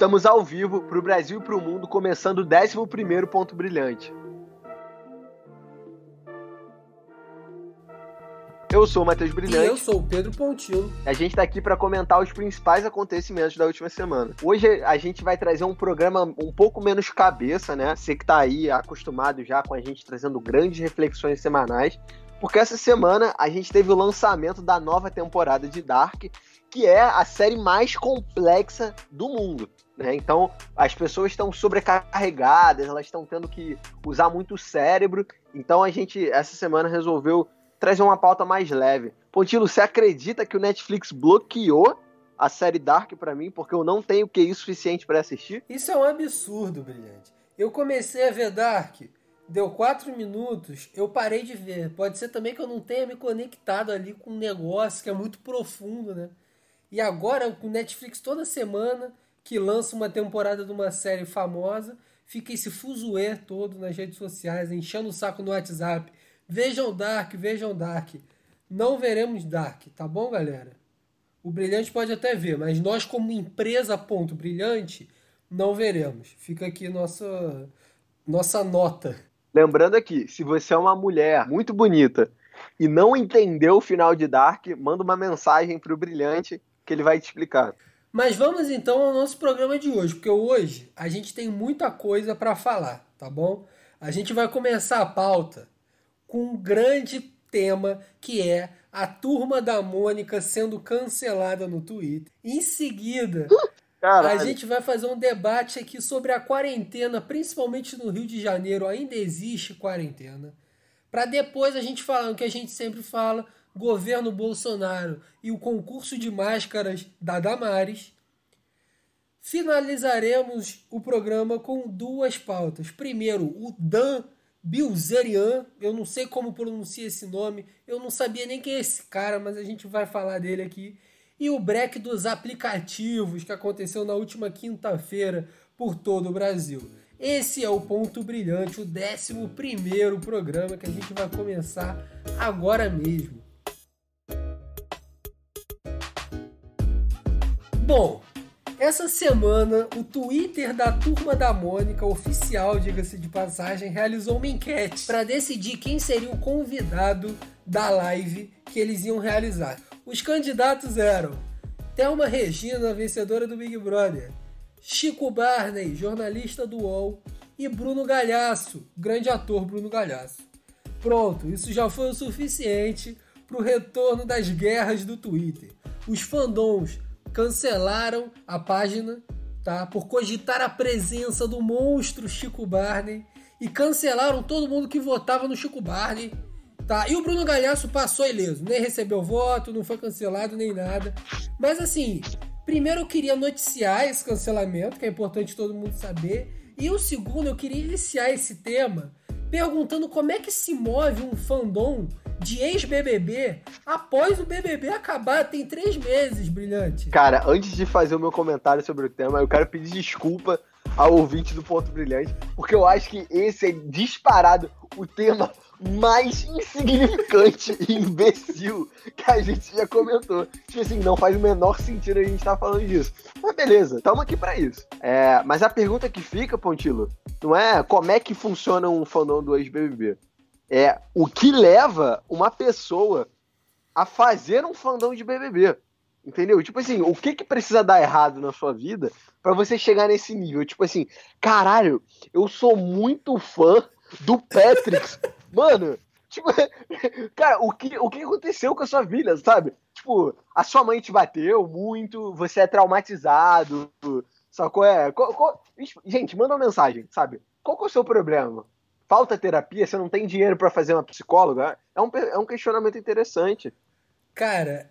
Estamos ao vivo para o Brasil e para o mundo, começando o 11 Ponto Brilhante. Eu sou o Matheus Brilhante. E eu sou o Pedro Pontilo. A gente está aqui para comentar os principais acontecimentos da última semana. Hoje a gente vai trazer um programa um pouco menos cabeça, né? Você que está aí acostumado já com a gente trazendo grandes reflexões semanais. Porque essa semana a gente teve o lançamento da nova temporada de Dark, que é a série mais complexa do mundo. Né? Então, as pessoas estão sobrecarregadas, elas estão tendo que usar muito o cérebro. Então, a gente, essa semana, resolveu trazer uma pauta mais leve. Pontilo, você acredita que o Netflix bloqueou a série Dark para mim porque eu não tenho QI suficiente para assistir? Isso é um absurdo, brilhante. Eu comecei a ver Dark, deu quatro minutos, eu parei de ver. Pode ser também que eu não tenha me conectado ali com um negócio que é muito profundo, né? E agora o Netflix toda semana que lança uma temporada de uma série famosa, fica esse fuzuê todo nas redes sociais, enchendo o saco no WhatsApp. Vejam Dark, vejam Dark. Não veremos Dark, tá bom, galera? O Brilhante pode até ver, mas nós, como empresa ponto brilhante, não veremos. Fica aqui nossa, nossa nota. Lembrando aqui, se você é uma mulher muito bonita e não entendeu o final de Dark, manda uma mensagem pro Brilhante que ele vai te explicar. Mas vamos então ao nosso programa de hoje, porque hoje a gente tem muita coisa para falar, tá bom? A gente vai começar a pauta com um grande tema que é a turma da Mônica sendo cancelada no Twitter. Em seguida, Caralho. a gente vai fazer um debate aqui sobre a quarentena, principalmente no Rio de Janeiro. Ainda existe quarentena. Para depois a gente falar o que a gente sempre fala: governo Bolsonaro e o concurso de máscaras da Damares. Finalizaremos o programa com duas pautas. Primeiro, o Dan Bilzerian, eu não sei como pronuncia esse nome, eu não sabia nem quem é esse cara, mas a gente vai falar dele aqui. E o break dos aplicativos que aconteceu na última quinta-feira por todo o Brasil. Esse é o Ponto Brilhante, o 11 primeiro programa que a gente vai começar agora mesmo. Bom, essa semana, o Twitter da Turma da Mônica, oficial, diga-se de passagem, realizou uma enquete para decidir quem seria o convidado da live que eles iam realizar. Os candidatos eram Thelma Regina, vencedora do Big Brother, Chico Barney, jornalista do UOL, e Bruno Galhaço, grande ator Bruno Galhaço. Pronto, isso já foi o suficiente para o retorno das guerras do Twitter. Os fandoms cancelaram a página, tá? Por cogitar a presença do monstro Chico Barney e cancelaram todo mundo que votava no Chico Barney, tá? E o Bruno Galhaço passou ileso, nem recebeu voto, não foi cancelado nem nada. Mas assim, primeiro eu queria noticiar esse cancelamento, que é importante todo mundo saber, e o segundo eu queria iniciar esse tema perguntando como é que se move um fandom de ex-BBB após o BBB acabar. Tem três meses, brilhante. Cara, antes de fazer o meu comentário sobre o tema, eu quero pedir desculpa ao ouvinte do Ponto Brilhante, porque eu acho que esse é disparado o tema mais insignificante e imbecil que a gente já comentou. Tipo assim, não faz o menor sentido a gente estar tá falando disso. Mas beleza, estamos aqui para isso. É, mas a pergunta que fica, Pontilo, não é como é que funciona um fandom do ex-BBB é o que leva uma pessoa a fazer um fandom de BBB. Entendeu? Tipo assim, o que que precisa dar errado na sua vida para você chegar nesse nível? Tipo assim, caralho, eu sou muito fã do Patrick. Mano, tipo, cara, o que, o que aconteceu com a sua vida, sabe? Tipo, a sua mãe te bateu muito, você é traumatizado, sacou? É, qual, qual, gente, manda uma mensagem, sabe? Qual que é o seu problema? Falta terapia, você não tem dinheiro para fazer uma psicóloga? É um, é um questionamento interessante. Cara,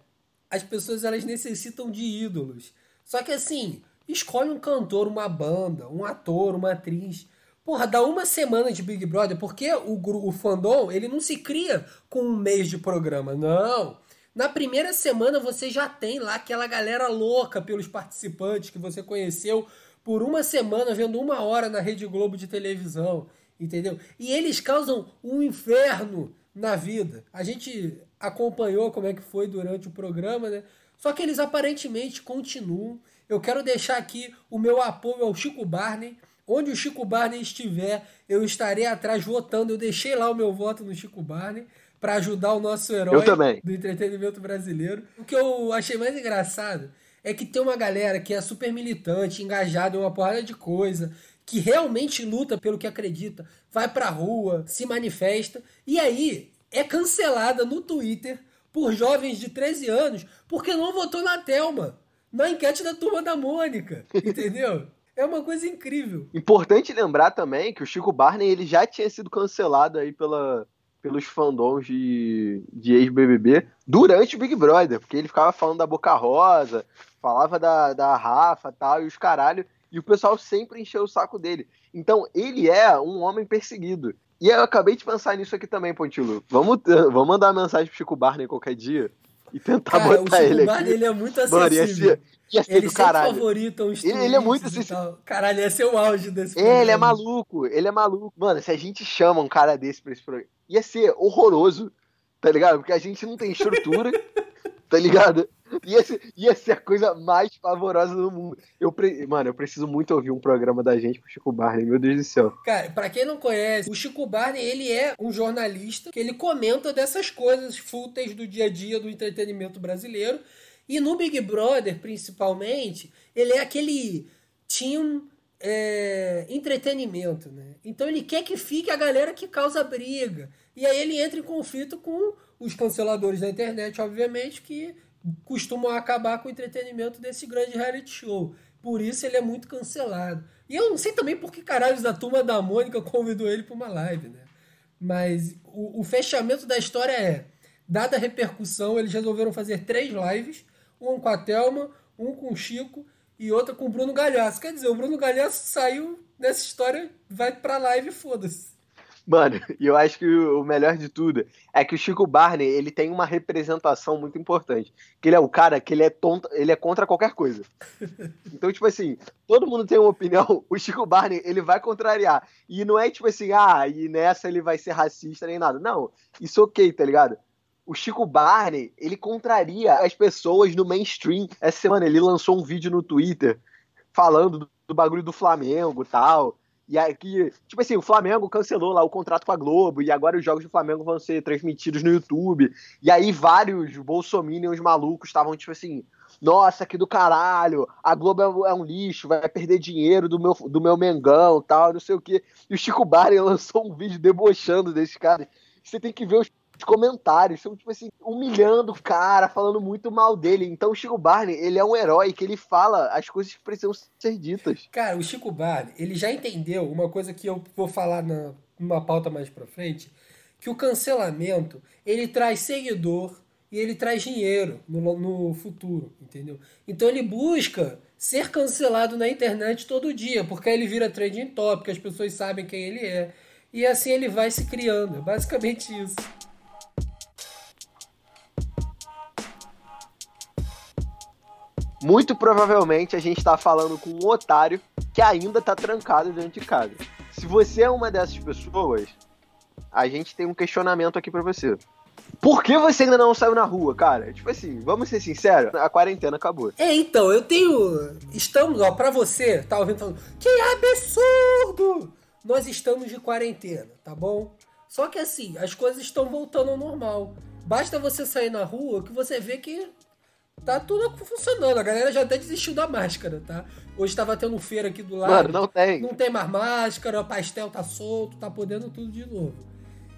as pessoas elas necessitam de ídolos. Só que assim, escolhe um cantor, uma banda, um ator, uma atriz. Porra, dá uma semana de Big Brother, porque o, o fandom, ele não se cria com um mês de programa, não. Na primeira semana você já tem lá aquela galera louca pelos participantes que você conheceu por uma semana vendo uma hora na Rede Globo de televisão entendeu? E eles causam um inferno na vida. A gente acompanhou como é que foi durante o programa, né? Só que eles aparentemente continuam. Eu quero deixar aqui o meu apoio ao Chico Barney. Onde o Chico Barney estiver, eu estarei atrás votando. Eu deixei lá o meu voto no Chico Barney para ajudar o nosso herói do entretenimento brasileiro. O que eu achei mais engraçado é que tem uma galera que é super militante, engajada em uma porrada de coisa, que realmente luta pelo que acredita, vai pra rua, se manifesta, e aí é cancelada no Twitter por jovens de 13 anos porque não votou na Telma, na enquete da turma da Mônica, entendeu? É uma coisa incrível. Importante lembrar também que o Chico Barney ele já tinha sido cancelado aí pela, pelos fandoms de, de ex-BBB durante o Big Brother, porque ele ficava falando da Boca Rosa, falava da, da Rafa tal, e os caralho, e o pessoal sempre encheu o saco dele. Então, ele é um homem perseguido. E eu acabei de pensar nisso aqui também, Pontilo. Vamos, vamos mandar uma mensagem pro Chico Barney qualquer dia e tentar Cara, botar ele Barney, aqui. ele é muito acessível. Mano, ia ser, ia ser ele caralho. favorita os ele, ele é muito acessível. Caralho, ia ser o auge desse programa. Ele é maluco, ele é maluco. Mano, se a gente chama um cara desse pra esse programa, ia ser horroroso, tá ligado? Porque a gente não tem estrutura, tá ligado? Ia ser, ia ser a coisa mais pavorosa do mundo. Eu pre... Mano, eu preciso muito ouvir um programa da gente com o Chico Barney, meu Deus do céu. Cara, pra quem não conhece, o Chico Barney, ele é um jornalista que ele comenta dessas coisas fúteis do dia a dia do entretenimento brasileiro. E no Big Brother, principalmente, ele é aquele team é, entretenimento, né? Então ele quer que fique a galera que causa briga. E aí ele entra em conflito com os canceladores da internet, obviamente, que costumam acabar com o entretenimento desse grande reality show. Por isso ele é muito cancelado. E eu não sei também por que caralhos a turma da Mônica convidou ele para uma live, né? Mas o, o, fechamento da história é: dada a repercussão, eles resolveram fazer três lives: um com a Thelma, um com o Chico e outra com o Bruno Galhaço. Quer dizer, o Bruno Galhaço saiu nessa história, vai pra live e foda-se. Mano, e eu acho que o melhor de tudo é que o Chico Barney, ele tem uma representação muito importante. Que ele é o cara que ele é tonto, ele é contra qualquer coisa. Então, tipo assim, todo mundo tem uma opinião, o Chico Barney, ele vai contrariar. E não é tipo assim, ah, e nessa ele vai ser racista nem nada. Não, isso ok, tá ligado? O Chico Barney, ele contraria as pessoas no mainstream. Essa semana ele lançou um vídeo no Twitter falando do, do bagulho do Flamengo e tal e aqui, tipo assim, o Flamengo cancelou lá o contrato com a Globo, e agora os jogos do Flamengo vão ser transmitidos no YouTube. E aí vários bolsominions malucos estavam, tipo assim, nossa, que do caralho, a Globo é um lixo, vai perder dinheiro do meu, do meu Mengão tal, não sei o quê. E o Chico Barney lançou um vídeo debochando desses caras. Você tem que ver os comentários, são tipo assim, humilhando o cara, falando muito mal dele. Então o Chico Barney, ele é um herói que ele fala as coisas que precisam ser ditas. Cara, o Chico Barney, ele já entendeu uma coisa que eu vou falar na, numa pauta mais pra frente, que o cancelamento, ele traz seguidor e ele traz dinheiro no, no futuro, entendeu? Então ele busca ser cancelado na internet todo dia, porque aí ele vira trending topic, as pessoas sabem quem ele é. E assim ele vai se criando. É basicamente isso. Muito provavelmente a gente está falando com um otário que ainda está trancado dentro de casa. Se você é uma dessas pessoas, a gente tem um questionamento aqui para você. Por que você ainda não saiu na rua, cara? Tipo assim, vamos ser sinceros, a quarentena acabou. É, então, eu tenho. Estamos, ó, pra você, tá ouvindo falando, que absurdo! Nós estamos de quarentena, tá bom? Só que assim, as coisas estão voltando ao normal. Basta você sair na rua que você vê que tá tudo funcionando. A galera já até desistiu da máscara, tá? Hoje tava tendo feira aqui do lado. Mano, não tem. Não tem mais máscara, o pastel tá solto, tá podendo tudo de novo.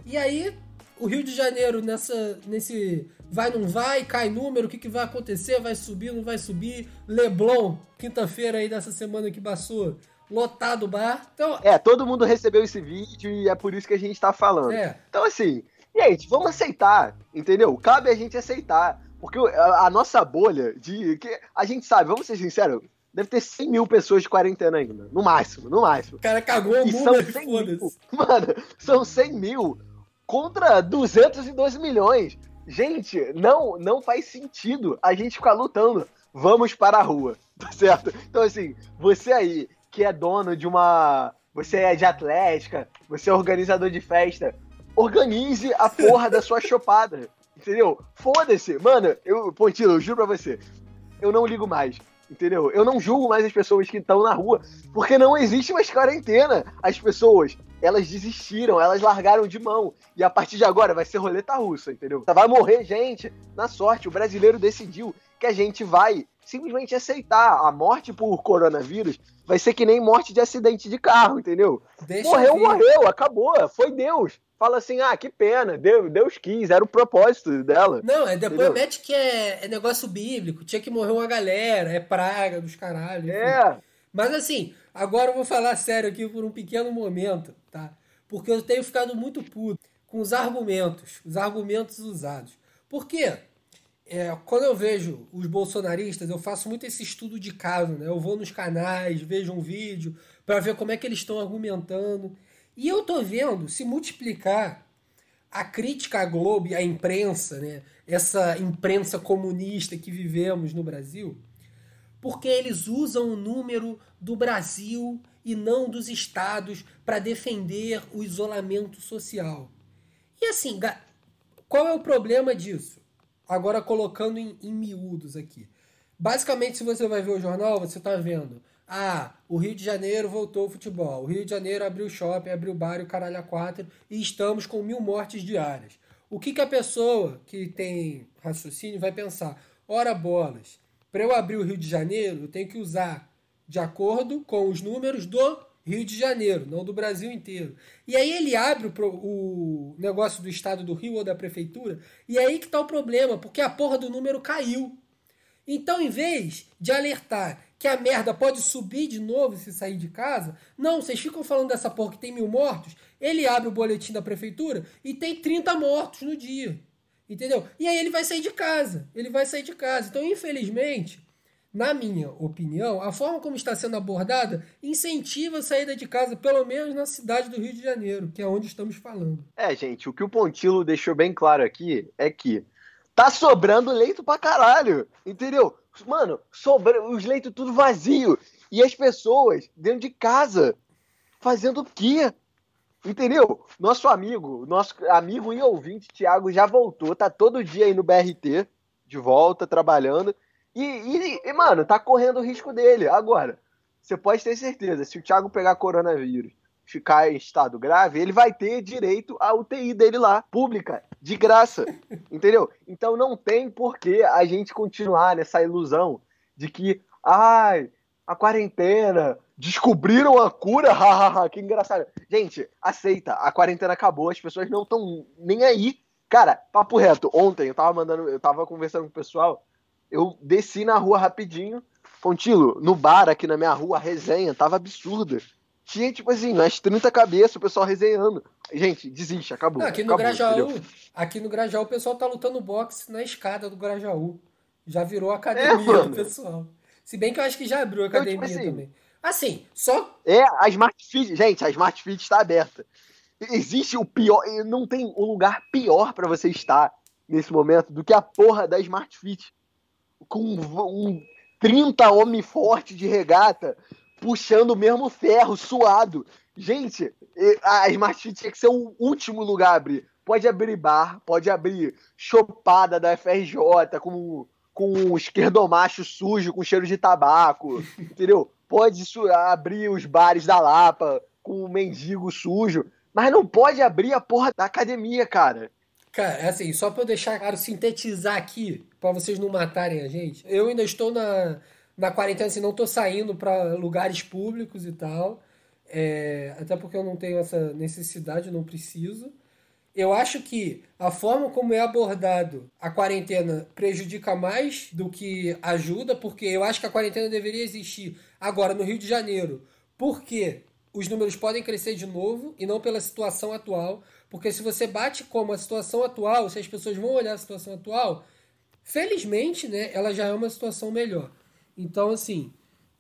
E aí, o Rio de Janeiro nessa, nesse vai, não vai, cai número, o que, que vai acontecer? Vai subir, não vai subir? Leblon, quinta-feira aí dessa semana que passou, lotado o bar. Então, é, todo mundo recebeu esse vídeo e é por isso que a gente tá falando. É. Então, assim, gente, vamos aceitar, entendeu? Cabe a gente aceitar. Porque a, a, nossa bolha de. que A gente sabe, vamos ser sinceros, deve ter 100 mil pessoas de quarentena ainda. No máximo, no máximo. O cara cagou a bunda, foda-se. Mano, são 100 mil contra 202 milhões. Gente, não, não faz sentido a gente ficar lutando. Vamos para a rua, tá certo? Então, assim, você aí que é dono de uma. Você é de atlética, você é organizador de festa, organize a porra da sua chopada Entendeu? Foda-se. Mano, eu, Pontilo, eu juro pra você. Eu não ligo mais. Entendeu? Eu não julgo mais as pessoas que estão na rua, porque não existe mais quarentena. As pessoas, elas desistiram, elas largaram de mão. E a partir de agora vai ser roleta russa, entendeu? Vai morrer gente na sorte. O brasileiro decidiu que a gente vai simplesmente aceitar a morte por coronavírus. Vai ser que nem morte de acidente de carro, entendeu? Deixa morreu, morreu, acabou, foi Deus fala assim: ah, que pena, Deus, Deus quis, era o propósito dela. Não, é depois entendeu? mete que é, é, negócio bíblico, tinha que morrer uma galera, é praga dos caralhos. É. Mas assim, agora eu vou falar sério aqui por um pequeno momento, tá? Porque eu tenho ficado muito puto com os argumentos, os argumentos usados. Por quê? É, quando eu vejo os bolsonaristas, eu faço muito esse estudo de caso, né? Eu vou nos canais, vejo um vídeo para ver como é que eles estão argumentando. E eu tô vendo se multiplicar a crítica à Globo e à imprensa, né? essa imprensa comunista que vivemos no Brasil, porque eles usam o número do Brasil e não dos estados para defender o isolamento social. E assim, qual é o problema disso? Agora colocando em, em miúdos aqui. Basicamente, se você vai ver o jornal, você está vendo ah, o Rio de Janeiro voltou ao futebol. O Rio de Janeiro abriu shopping, abriu bar e o caralho a quatro. E estamos com mil mortes diárias. O que, que a pessoa que tem raciocínio vai pensar? Ora bolas, para eu abrir o Rio de Janeiro, eu tenho que usar de acordo com os números do Rio de Janeiro, não do Brasil inteiro. E aí ele abre o, o negócio do estado do Rio ou da prefeitura, e aí que está o problema, porque a porra do número caiu. Então, em vez de alertar que a merda pode subir de novo se sair de casa. Não, vocês ficam falando dessa porra que tem mil mortos. Ele abre o boletim da prefeitura e tem 30 mortos no dia. Entendeu? E aí ele vai sair de casa. Ele vai sair de casa. Então, infelizmente, na minha opinião, a forma como está sendo abordada incentiva a saída de casa, pelo menos na cidade do Rio de Janeiro, que é onde estamos falando. É, gente, o que o Pontilo deixou bem claro aqui é que tá sobrando leito pra caralho, entendeu? Mano, sobra, os leitos tudo vazio. E as pessoas dentro de casa fazendo o quê? Entendeu? Nosso amigo, nosso amigo e ouvinte, Thiago, já voltou, tá todo dia aí no BRT, de volta, trabalhando. E, e, e, mano, tá correndo o risco dele. Agora, você pode ter certeza, se o Thiago pegar coronavírus ficar em estado grave, ele vai ter direito à UTI dele lá, pública, de graça. entendeu? Então não tem por que a gente continuar nessa ilusão de que, ai, a quarentena, descobriram a cura, hahaha, que engraçado. Gente, aceita, a quarentena acabou, as pessoas não estão nem aí. Cara, papo reto, ontem eu tava mandando, eu tava conversando com o pessoal, eu desci na rua rapidinho, Pontilo, no bar aqui na minha rua, a resenha tava absurda tinha, tipo assim, umas 30 cabeças, o pessoal resenhando. Gente, desiste, acabou. Não, aqui no acabou, Grajaú, aqui no Grajaú o pessoal tá lutando boxe na escada do Grajaú. Já virou academia é, do pessoal. Se bem que eu acho que já abriu a academia então, tipo assim, também. Assim, só. É, a Smart Fit, gente, a Smart Fit está aberta. Existe o pior, não tem um lugar pior para você estar nesse momento do que a porra da Smart Fit. Com um 30 homem forte de regata, puxando o mesmo ferro, suado. Gente, a Smart Fit tinha que ser o último lugar a abrir. Pode abrir bar, pode abrir chopada da FRJ com, com um esquerdomacho sujo, com cheiro de tabaco, entendeu? Pode abrir os bares da Lapa com um mendigo sujo, mas não pode abrir a porra da academia, cara. Cara, é assim, só pra eu deixar claro, sintetizar aqui, para vocês não matarem a gente, eu ainda estou na, na quarentena, assim, não tô saindo para lugares públicos e tal. É, até porque eu não tenho essa necessidade, não preciso. Eu acho que a forma como é abordado a quarentena prejudica mais do que ajuda, porque eu acho que a quarentena deveria existir agora no Rio de Janeiro, porque os números podem crescer de novo e não pela situação atual. Porque se você bate como a situação atual, se as pessoas vão olhar a situação atual, felizmente, né, ela já é uma situação melhor. Então, assim,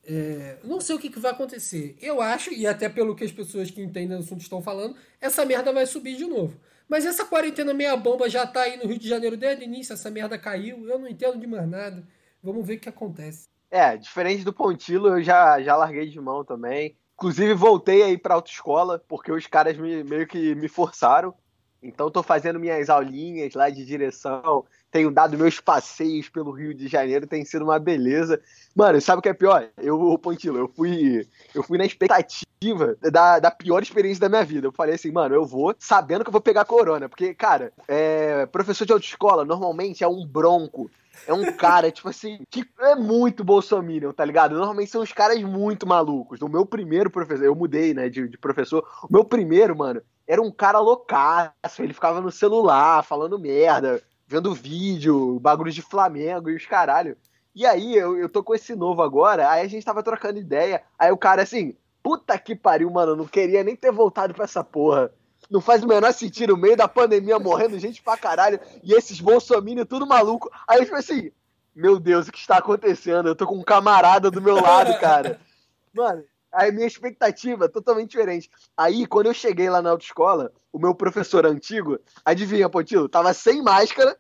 é, não sei o que, que, vai acontecer. Eu acho, e até pelo que as pessoas que entendem o assunto estão falando, essa merda vai subir de novo. Mas essa quarentena meia bomba já tá aí no Rio de Janeiro desde o início, essa merda caiu, eu não entendo de mais nada. Vamos ver o que acontece. É, diferente do Pontilo, eu já, já larguei de mão também. Inclusive, voltei aí pra autoescola, porque os caras me, meio que me forçaram. Então tô fazendo minhas aulinhas lá de direção, tenho dado meus passeios pelo Rio de Janeiro, tem sido uma beleza. Mano, sabe o que é pior? Eu, Pontilo, eu fui, eu fui na expectativa da, da pior experiência da minha vida. Eu falei assim, mano, eu vou sabendo que eu vou pegar corona, porque, cara, é, professor de autoescola normalmente é um bronco é um cara, tipo assim, que é muito bolsominion, tá ligado? Normalmente são os caras muito malucos. O meu primeiro professor, eu mudei, né, de, de professor. O meu primeiro, mano, era um cara loucaço. Ele ficava no celular, falando merda, vendo vídeo, bagulho de Flamengo e os caralho. E aí, eu, eu tô com esse novo agora, aí a gente tava trocando ideia. Aí o cara assim, puta que pariu, mano, não queria nem ter voltado pra essa porra não faz o menor sentido, no meio da pandemia morrendo gente pra caralho, e esses bolsominions tudo maluco. Aí eu falei assim, meu Deus, o que está acontecendo? Eu tô com um camarada do meu lado, cara. Mano, aí minha expectativa é totalmente diferente. Aí, quando eu cheguei lá na autoescola, o meu professor antigo, adivinha, Potilo, tava sem máscara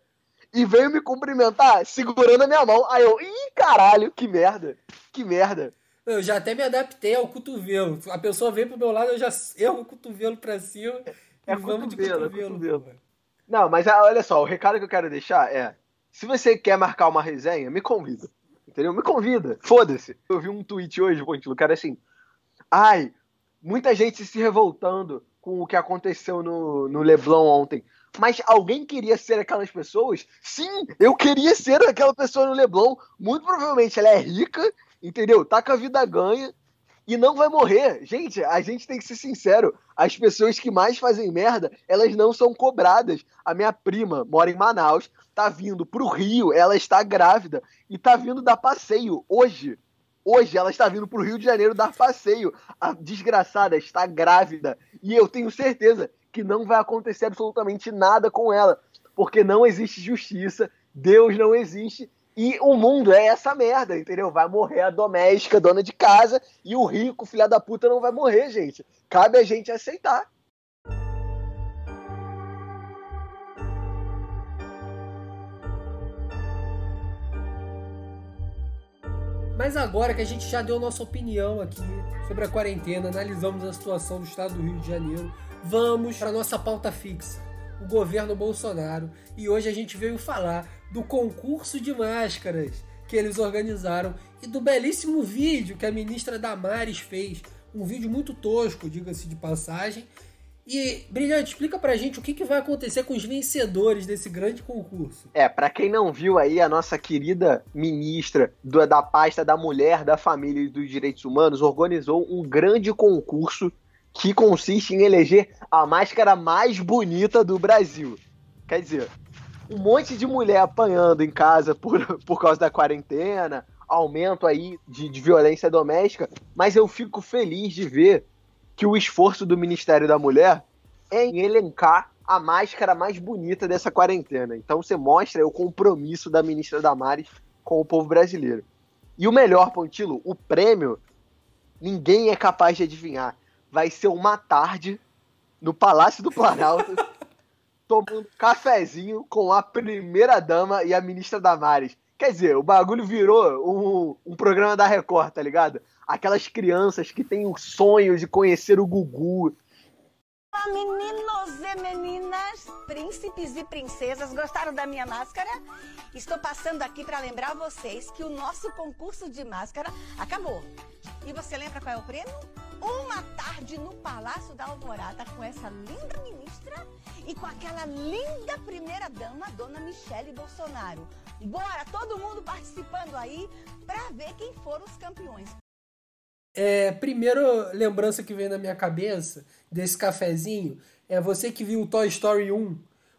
e veio me cumprimentar segurando a minha mão. Aí eu, ih, caralho, que merda, que merda. Eu já até me adaptei ao cotovelo. A pessoa vem pro meu lado, eu já erro o cotovelo pra cima. É, vamos de cotovelo. É cotovelo. Não, mas ah, olha só, o recado que eu quero deixar é: se você quer marcar uma resenha, me convida. Entendeu? Me convida. Foda-se. Eu vi um tweet hoje, Pontilo, cara, assim. Ai, muita gente se revoltando com o que aconteceu no, no Leblon ontem. Mas alguém queria ser aquelas pessoas? Sim, eu queria ser aquela pessoa no Leblon. Muito provavelmente ela é rica entendeu? Tá com a vida ganha e não vai morrer. Gente, a gente tem que ser sincero. As pessoas que mais fazem merda, elas não são cobradas. A minha prima mora em Manaus, tá vindo pro Rio, ela está grávida e tá vindo dar passeio hoje. Hoje ela está vindo pro Rio de Janeiro dar passeio. A desgraçada está grávida e eu tenho certeza que não vai acontecer absolutamente nada com ela, porque não existe justiça, Deus não existe e o mundo é essa merda, entendeu? Vai morrer a doméstica, dona de casa, e o rico, filha da puta, não vai morrer, gente. Cabe a gente aceitar. Mas agora que a gente já deu nossa opinião aqui sobre a quarentena, analisamos a situação do estado do Rio de Janeiro, vamos para nossa pauta fixa, o governo Bolsonaro. E hoje a gente veio falar do concurso de máscaras que eles organizaram e do belíssimo vídeo que a ministra Damares fez. Um vídeo muito tosco, diga-se de passagem. E, Brilhante, explica pra gente o que, que vai acontecer com os vencedores desse grande concurso. É, para quem não viu aí, a nossa querida ministra do, da pasta da mulher, da família e dos direitos humanos organizou um grande concurso que consiste em eleger a máscara mais bonita do Brasil. Quer dizer, um monte de mulher apanhando em casa por, por causa da quarentena, aumento aí de, de violência doméstica, mas eu fico feliz de ver que o esforço do Ministério da Mulher é em elencar a máscara mais bonita dessa quarentena. Então você mostra o compromisso da ministra Damares com o povo brasileiro. E o melhor, Pontilo, o prêmio, ninguém é capaz de adivinhar. Vai ser uma tarde no Palácio do Planalto tomando cafezinho com a primeira dama e a ministra Damares. Quer dizer, o bagulho virou um, um programa da Record, tá ligado? Aquelas crianças que têm o sonho de conhecer o Gugu. Olá, meninos e meninas, príncipes e princesas, gostaram da minha máscara? Estou passando aqui para lembrar vocês que o nosso concurso de máscara acabou. E você lembra qual é o prêmio? Uma tarde no Palácio da Alvorada com essa linda ministra e com aquela linda primeira dama, dona Michele Bolsonaro. Bora, todo mundo participando aí para ver quem foram os campeões. É, primeiro lembrança que vem na minha cabeça desse cafezinho é você que viu o Toy Story 1,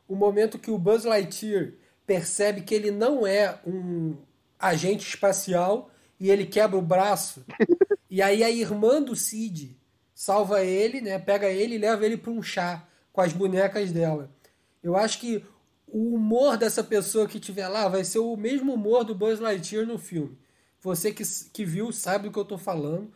o momento que o Buzz Lightyear percebe que ele não é um agente espacial e ele quebra o braço. E aí a irmã do Cid salva ele, né? Pega ele e leva ele para um chá com as bonecas dela. Eu acho que o humor dessa pessoa que estiver lá vai ser o mesmo humor do Buzz Lightyear no filme. Você que, que viu sabe do que eu estou falando.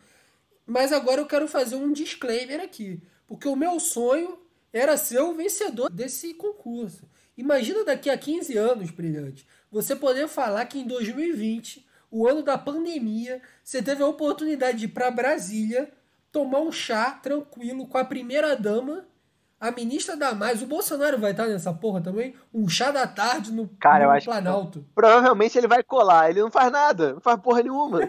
Mas agora eu quero fazer um disclaimer aqui. Porque o meu sonho era ser o vencedor desse concurso. Imagina daqui a 15 anos, brilhante, você poder falar que em 2020, o ano da pandemia, você teve a oportunidade de ir para Brasília, tomar um chá tranquilo com a primeira dama a ministra Damares, o Bolsonaro vai estar nessa porra também? Um chá da tarde no, Cara, no eu acho Planalto. Que, provavelmente ele vai colar, ele não faz nada, não faz porra nenhuma.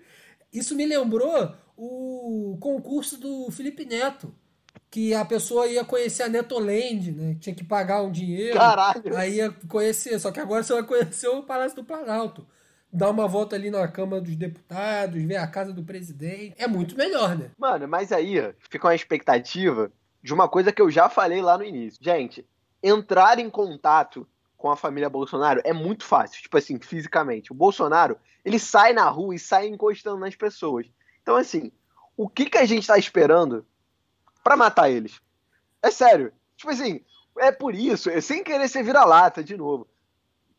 Isso me lembrou o concurso do Felipe Neto. Que a pessoa ia conhecer a Netoland, né? Tinha que pagar um dinheiro. Caralho. Aí ia conhecer. Só que agora você vai conhecer o Palácio do Planalto. Dar uma volta ali na Câmara dos Deputados, ver a casa do presidente. É muito melhor, né? Mano, mas aí fica uma expectativa de uma coisa que eu já falei lá no início. Gente, entrar em contato com a família Bolsonaro é muito fácil, tipo assim, fisicamente. O Bolsonaro, ele sai na rua e sai encostando nas pessoas. Então, assim, o que, que a gente tá esperando para matar eles? É sério. Tipo assim, é por isso, é sem querer ser vira-lata de novo.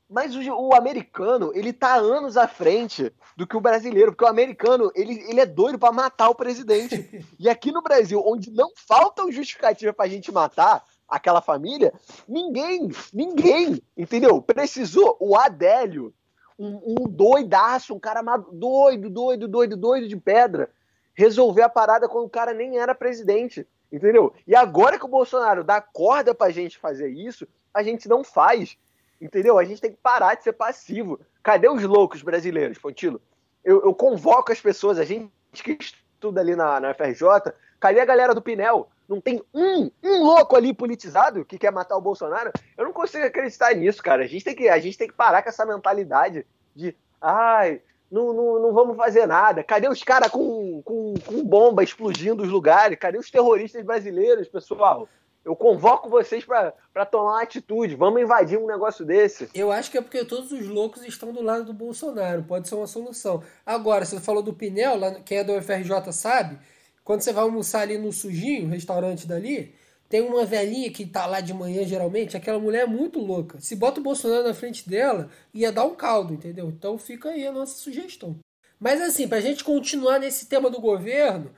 Mas o, o, americano, ele tá anos à frente do que o brasileiro, porque o americano, ele, ele é doido para matar o presidente. e aqui no Brasil, onde não faltam justificativa pra gente matar aquela família, ninguém, ninguém, entendeu? Precisou o Adélio, um, um doidaço, um cara doido, doido, doido, doido de pedra, resolver a parada quando o cara nem era presidente, entendeu? E agora que o Bolsonaro dá corda pra gente fazer isso, a gente não faz. Entendeu? A gente tem que parar de ser passivo. Cadê os loucos brasileiros, Pontilo? Eu, eu convoco as pessoas, a gente que estuda ali na, na FRJ, cadê a galera do Pinel? Não tem um, um louco ali politizado que quer matar o Bolsonaro? Eu não consigo acreditar nisso, cara. A gente tem que, a gente tem que parar com essa mentalidade de ai, não, não, não vamos fazer nada. Cadê os caras com, com, com bomba explodindo os lugares? Cadê os terroristas brasileiros, pessoal? Eu convoco vocês para tomar uma atitude. Vamos invadir um negócio desse. Eu acho que é porque todos os loucos estão do lado do Bolsonaro. Pode ser uma solução. Agora, você falou do Pinel, lá, quem é do UFRJ sabe. Quando você vai almoçar ali no Sujinho, restaurante dali, tem uma velhinha que tá lá de manhã, geralmente. Aquela mulher é muito louca. Se bota o Bolsonaro na frente dela, ia dar um caldo, entendeu? Então fica aí a nossa sugestão. Mas assim, pra gente continuar nesse tema do governo,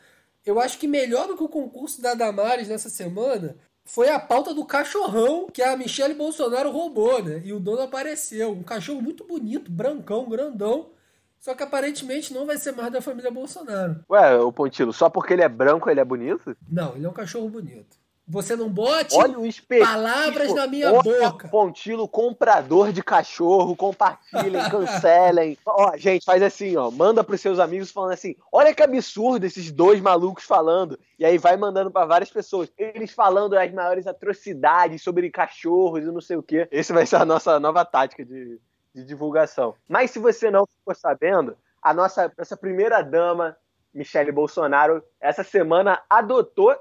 eu acho que melhor do que o concurso da Damares nessa semana foi a pauta do cachorrão que a Michelle Bolsonaro roubou, né? E o dono apareceu. Um cachorro muito bonito, brancão, grandão. Só que aparentemente não vai ser mais da família Bolsonaro. Ué, o Pontilo, só porque ele é branco ele é bonito? Não, ele é um cachorro bonito. Você não bote Olha o palavras na minha Olha boca. Pontilo, comprador de cachorro, compartilhem, cancelem. ó, gente, faz assim, ó, manda pros seus amigos falando assim: olha que absurdo esses dois malucos falando. E aí vai mandando para várias pessoas. Eles falando as maiores atrocidades sobre cachorros e não sei o quê. Esse vai ser a nossa nova tática de, de divulgação. Mas se você não ficou sabendo, a nossa primeira dama, Michele Bolsonaro, essa semana adotou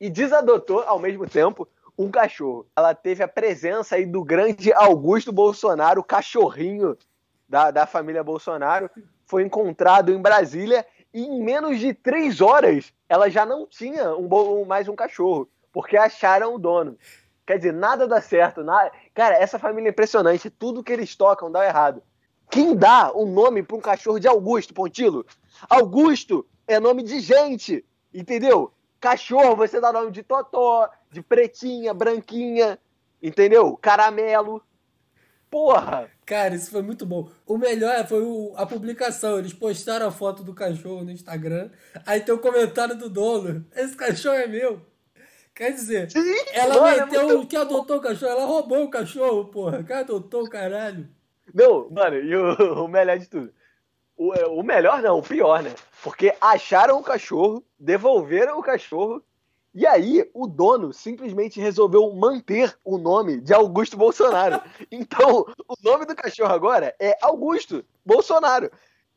e desadotou ao mesmo tempo um cachorro. Ela teve a presença aí do grande Augusto Bolsonaro, cachorrinho da, da família Bolsonaro, foi encontrado em Brasília e em menos de três horas ela já não tinha um, mais um cachorro, porque acharam o dono. Quer dizer, nada dá certo. Nada... Cara, essa família é impressionante. Tudo que eles tocam dá errado. Quem dá o um nome para um cachorro de Augusto, Pontilo? Augusto é nome de gente, entendeu? Cachorro, você dá nome de Totó, de Pretinha, Branquinha, entendeu? Caramelo. Porra! Cara, isso foi muito bom. O melhor foi o, a publicação. Eles postaram a foto do cachorro no Instagram. Aí tem o comentário do dono. Esse cachorro é meu. Quer dizer, Sim, ela mano, é meteu é muito... que adotou o cachorro. Ela roubou o cachorro, porra. Quem adotou o caralho? Não, mano, e o, o melhor de tudo o, o melhor não, o pior, né? Porque acharam o cachorro, devolveram o cachorro, e aí o dono simplesmente resolveu manter o nome de Augusto Bolsonaro. Então, o nome do cachorro agora é Augusto Bolsonaro.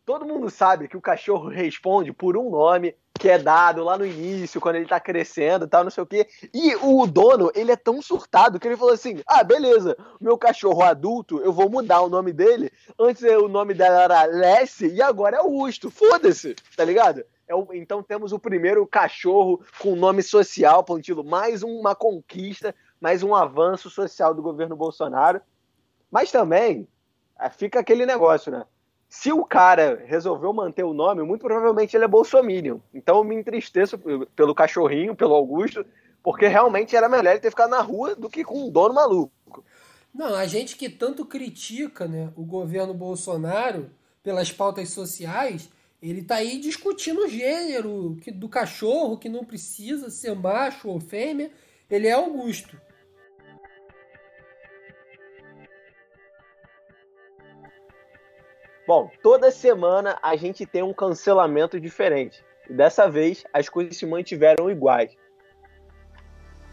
Todo mundo sabe que o cachorro responde por um nome, que é dado lá no início, quando ele tá crescendo e tal, não sei o quê. E o dono, ele é tão surtado que ele falou assim: ah, beleza, meu cachorro adulto, eu vou mudar o nome dele. Antes o nome dela era Lessie e agora é Augusto. Foda-se, tá ligado? É o, então temos o primeiro cachorro com nome social, Pontilo. Mais uma conquista, mais um avanço social do governo Bolsonaro. Mas também é, fica aquele negócio, né? Se o cara resolveu manter o nome, muito provavelmente ele é bolsominion. Então eu me entristeço pelo cachorrinho, pelo Augusto, porque realmente era melhor ele ter ficado na rua do que com um dono maluco. Não, a gente que tanto critica né, o governo Bolsonaro pelas pautas sociais, ele tá aí discutindo o gênero do cachorro que não precisa ser macho ou fêmea Ele é Augusto. Bom, toda semana a gente tem um cancelamento diferente. E dessa vez as coisas se mantiveram iguais.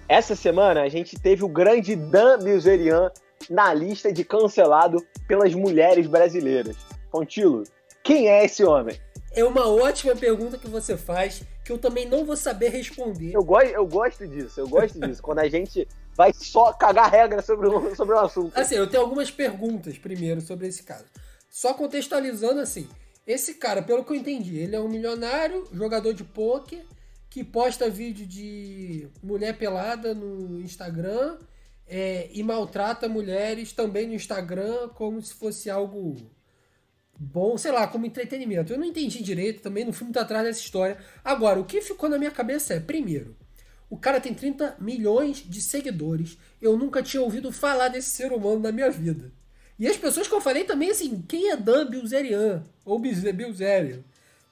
Essa semana a gente teve o grande Dan Bilzerian na lista de cancelado pelas mulheres brasileiras. Pontilo, quem é esse homem? É uma ótima pergunta que você faz, que eu também não vou saber responder. Eu, go eu gosto disso, eu gosto disso. quando a gente vai só cagar regra sobre um, sobre um assunto. Assim, eu tenho algumas perguntas primeiro sobre esse caso. Só contextualizando assim, esse cara, pelo que eu entendi, ele é um milionário, jogador de pôquer, que posta vídeo de mulher pelada no Instagram é, e maltrata mulheres também no Instagram como se fosse algo bom, sei lá, como entretenimento. Eu não entendi direito, também não fui muito atrás dessa história. Agora, o que ficou na minha cabeça é, primeiro, o cara tem 30 milhões de seguidores. Eu nunca tinha ouvido falar desse ser humano na minha vida. E as pessoas que eu falei também, assim, quem é Dan Bilzerian? Ou Bilzerian,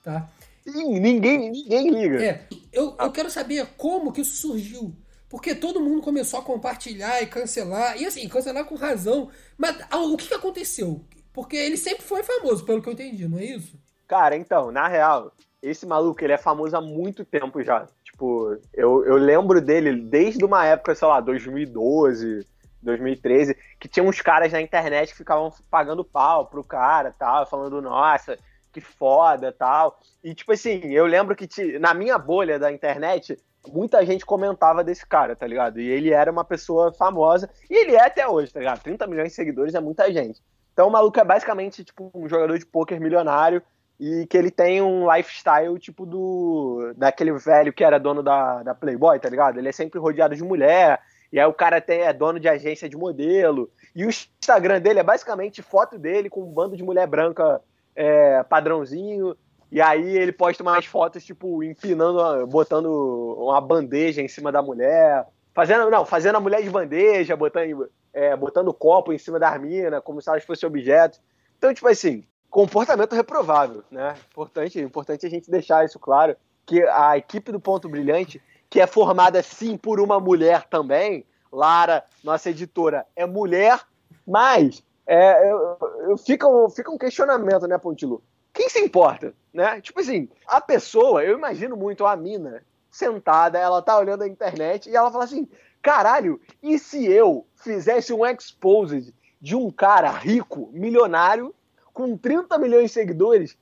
tá? Sim, ninguém, ninguém liga. É, eu, eu quero saber como que isso surgiu. Porque todo mundo começou a compartilhar e cancelar. E assim, cancelar com razão. Mas o que, que aconteceu? Porque ele sempre foi famoso, pelo que eu entendi, não é isso? Cara, então, na real, esse maluco, ele é famoso há muito tempo já. Tipo, eu, eu lembro dele desde uma época, sei lá, 2012, 2013, que tinha uns caras na internet que ficavam pagando pau pro cara tal, falando, nossa, que foda tal. E, tipo assim, eu lembro que na minha bolha da internet, muita gente comentava desse cara, tá ligado? E ele era uma pessoa famosa, e ele é até hoje, tá ligado? 30 milhões de seguidores é muita gente. Então o maluco é basicamente tipo um jogador de pôquer milionário e que ele tem um lifestyle tipo do daquele velho que era dono da, da Playboy, tá ligado? Ele é sempre rodeado de mulher, e aí o cara tem, é dono de agência de modelo, e o Instagram dele é basicamente foto dele com um bando de mulher branca é, padrãozinho, e aí ele posta umas fotos, tipo, empinando, botando uma bandeja em cima da mulher, fazendo, não, fazendo a mulher de bandeja, botando é, botando copo em cima da mina, como se elas fossem objetos. Então, tipo assim, comportamento reprovável, né? Importante, importante a gente deixar isso claro, que a equipe do Ponto Brilhante, que é formada sim por uma mulher também, Lara, nossa editora, é mulher, mas é, eu, eu, fica, um, fica um questionamento, né, Pontilu? Quem se importa, né? Tipo assim, a pessoa, eu imagino muito a mina sentada, ela tá olhando a internet e ela fala assim: caralho, e se eu fizesse um exposed de um cara rico, milionário, com 30 milhões de seguidores,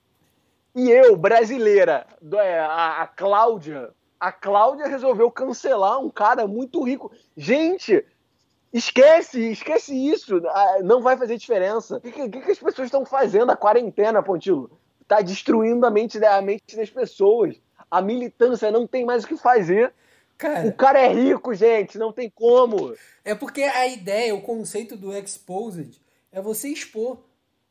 e eu, brasileira, é, a, a Cláudia, a Cláudia resolveu cancelar um cara muito rico. Gente, esquece, esquece isso, ah, não vai fazer diferença. O que, que, que as pessoas estão fazendo? A quarentena, Pontilo, tá destruindo a mente, a mente das pessoas. A militância não tem mais o que fazer. Cara, o cara é rico, gente, não tem como. É porque a ideia, o conceito do exposed é você expor.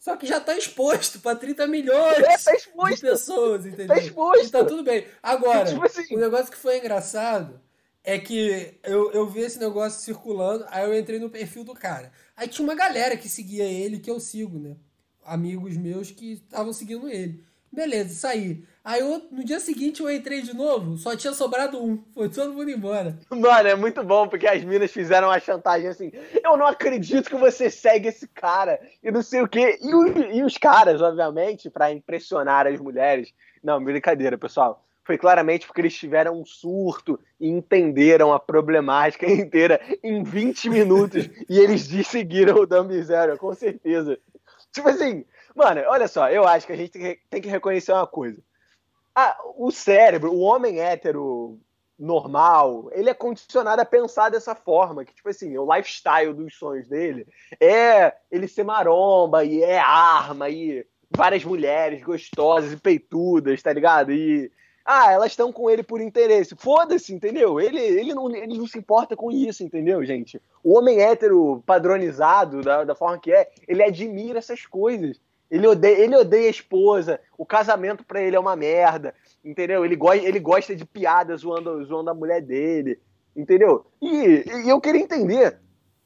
Só que já tá exposto para 30 milhões é, tá de pessoas, tá entendeu? Tá exposto. tá tudo bem. Agora, tipo assim... o negócio que foi engraçado é que eu, eu vi esse negócio circulando, aí eu entrei no perfil do cara. Aí tinha uma galera que seguia ele, que eu sigo, né? Amigos meus que estavam seguindo ele. Beleza, saí. Aí eu, no dia seguinte eu entrei de novo, só tinha sobrado um. Foi todo mundo embora. Mano, é muito bom, porque as minas fizeram uma chantagem assim. Eu não acredito que você segue esse cara. E não sei o quê. E, e os caras, obviamente, para impressionar as mulheres. Não, brincadeira, pessoal. Foi claramente porque eles tiveram um surto e entenderam a problemática inteira em 20 minutos. e eles seguiram o Dumb Zero, com certeza. Tipo assim, mano, olha só, eu acho que a gente tem que reconhecer uma coisa ah, o cérebro, o homem hétero normal, ele é condicionado a pensar dessa forma, que tipo assim, o lifestyle dos sonhos dele é ele ser maromba e é arma e várias mulheres gostosas e peitudas, tá ligado? E ah, elas estão com ele por interesse. Foda-se, entendeu? Ele, ele, não, ele não se importa com isso, entendeu, gente? O homem hétero padronizado, da, da forma que é, ele admira essas coisas. Ele odeia, ele odeia a esposa, o casamento para ele é uma merda, entendeu? Ele, go ele gosta de piadas zoando, zoando a mulher dele, entendeu? E, e, eu queria entender,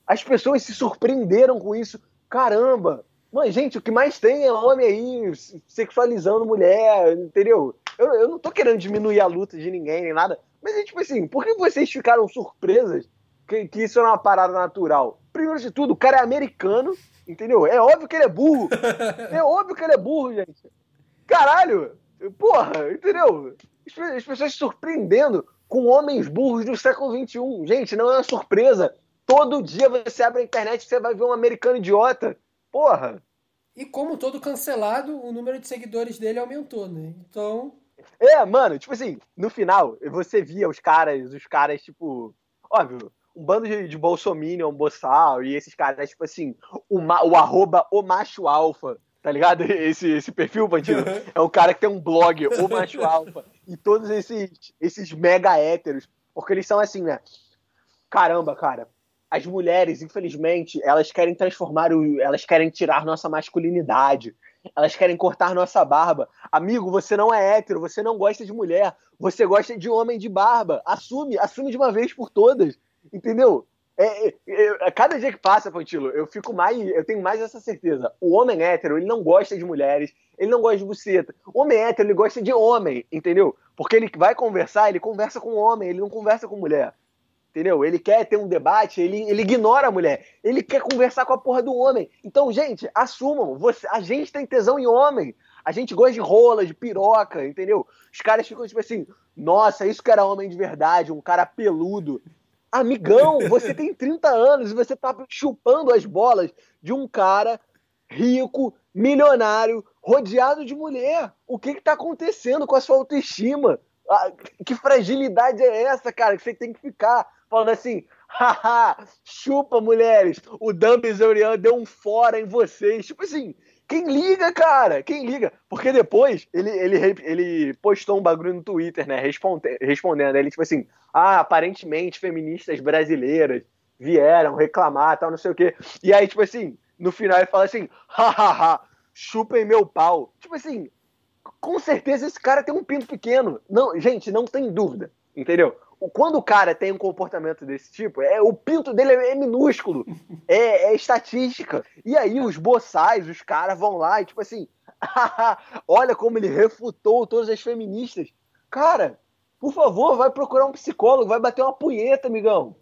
as pessoas se surpreenderam com isso. Caramba, mas gente, o que mais tem é homem aí sexualizando mulher, entendeu? Eu, eu não tô querendo diminuir a luta de ninguém nem nada, Mas é tipo assim, por que vocês ficaram surpresas que, que isso é uma parada natural? Primeiro de tudo, o cara é americano, entendeu? É óbvio que ele é burro. É óbvio que ele é burro, gente. Caralho! Porra, entendeu? As pessoas se surpreendendo com homens burros do século XXI. Gente, não é uma surpresa. Todo dia você abre a internet e você vai ver um americano idiota. Porra! E como todo cancelado, o número de seguidores dele aumentou, né? Então. É, mano, tipo assim, no final, você via os caras, os caras, tipo. Óbvio, um bando de, de Bolsominion, Boçal, e esses caras, tipo assim, o, o arroba o macho alfa, tá ligado? Esse, esse perfil, bandido, é um cara que tem um blog, o macho alfa, e todos esses, esses mega héteros, porque eles são assim, né? Caramba, cara, as mulheres, infelizmente, elas querem transformar o. Elas querem tirar nossa masculinidade. Elas querem cortar nossa barba. Amigo, você não é hétero, você não gosta de mulher, você gosta de homem de barba. Assume, assume de uma vez por todas. Entendeu? É, é, é, cada dia que passa, Pantilo, eu fico mais. Eu tenho mais essa certeza. O homem hétero, ele não gosta de mulheres, ele não gosta de buceta. O homem hétero, ele gosta de homem, entendeu? Porque ele vai conversar, ele conversa com homem, ele não conversa com mulher. Entendeu? Ele quer ter um debate, ele, ele ignora a mulher. Ele quer conversar com a porra do homem. Então, gente, assumam. Você, a gente tem tesão em homem. A gente gosta de rola, de piroca, entendeu? Os caras ficam tipo assim: nossa, isso que era homem de verdade, um cara peludo. Amigão, você tem 30 anos e você tá chupando as bolas de um cara rico, milionário, rodeado de mulher. O que que tá acontecendo com a sua autoestima? Ah, que fragilidade é essa, cara, que você tem que ficar falando assim, haha, chupa, mulheres, o Bizorian deu um fora em vocês. Tipo assim, quem liga, cara? Quem liga? Porque depois ele, ele, ele postou um bagulho no Twitter, né? Responde, respondendo. Ele, tipo assim, ah, aparentemente feministas brasileiras vieram reclamar, tal, não sei o quê. E aí, tipo assim, no final ele fala assim, hahaha, chupem meu pau. Tipo assim, com certeza esse cara tem um pinto pequeno. Não, gente, não tem dúvida, entendeu? Quando o cara tem um comportamento desse tipo, é o pinto dele é minúsculo, é, é estatística. E aí os boçais, os caras vão lá e tipo assim, olha como ele refutou todas as feministas. Cara, por favor, vai procurar um psicólogo, vai bater uma punheta, amigão.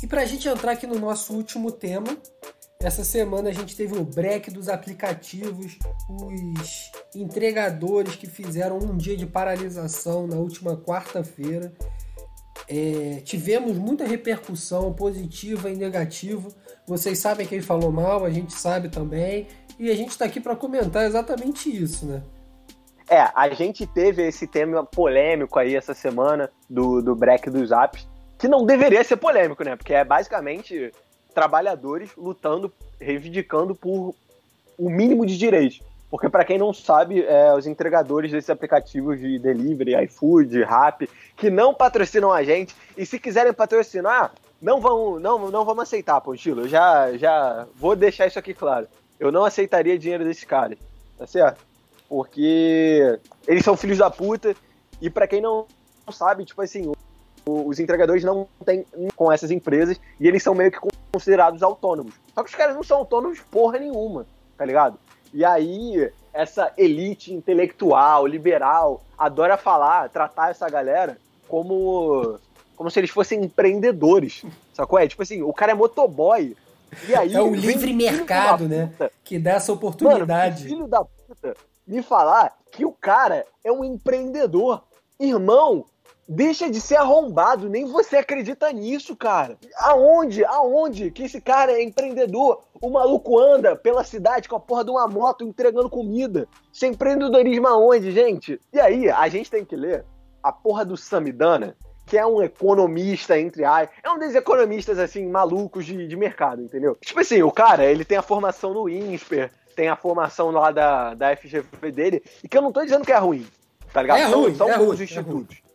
E pra gente entrar aqui no nosso último tema, essa semana a gente teve o break dos aplicativos, os entregadores que fizeram um dia de paralisação na última quarta-feira. É, tivemos muita repercussão positiva e negativa. Vocês sabem quem falou mal, a gente sabe também. E a gente está aqui para comentar exatamente isso, né? É, a gente teve esse tema polêmico aí essa semana do, do break dos apps, que não deveria ser polêmico, né? Porque é basicamente trabalhadores lutando, reivindicando por o mínimo de direitos. Porque, para quem não sabe, é, os entregadores desses aplicativos de delivery, iFood, Rap, que não patrocinam a gente, e se quiserem patrocinar, não vão, não, não vamos aceitar, Pontilo. Eu já, já vou deixar isso aqui claro. Eu não aceitaria dinheiro desses caras, tá certo? Porque eles são filhos da puta, e para quem não sabe, tipo assim, os entregadores não têm com essas empresas e eles são meio que considerados autônomos. Só que os caras não são autônomos porra nenhuma, tá ligado? E aí, essa elite intelectual, liberal, adora falar, tratar essa galera como como se eles fossem empreendedores, sacou? É tipo assim, o cara é motoboy. E aí, é o livre mercado, né? Que dá essa oportunidade. Mano, filho da puta me falar que o cara é um empreendedor. Irmão, Deixa de ser arrombado, nem você acredita nisso, cara. Aonde, aonde que esse cara é empreendedor? O maluco anda pela cidade com a porra de uma moto entregando comida. Isso é empreendedorismo aonde, gente? E aí, a gente tem que ler a porra do Samidana, que é um economista, entre as. É um desses economistas, assim, malucos de, de mercado, entendeu? Tipo assim, o cara, ele tem a formação no INSPER, tem a formação lá da, da FGV dele, e que eu não tô dizendo que é ruim, tá ligado? É ruim, são, são é bons ruim, institutos. É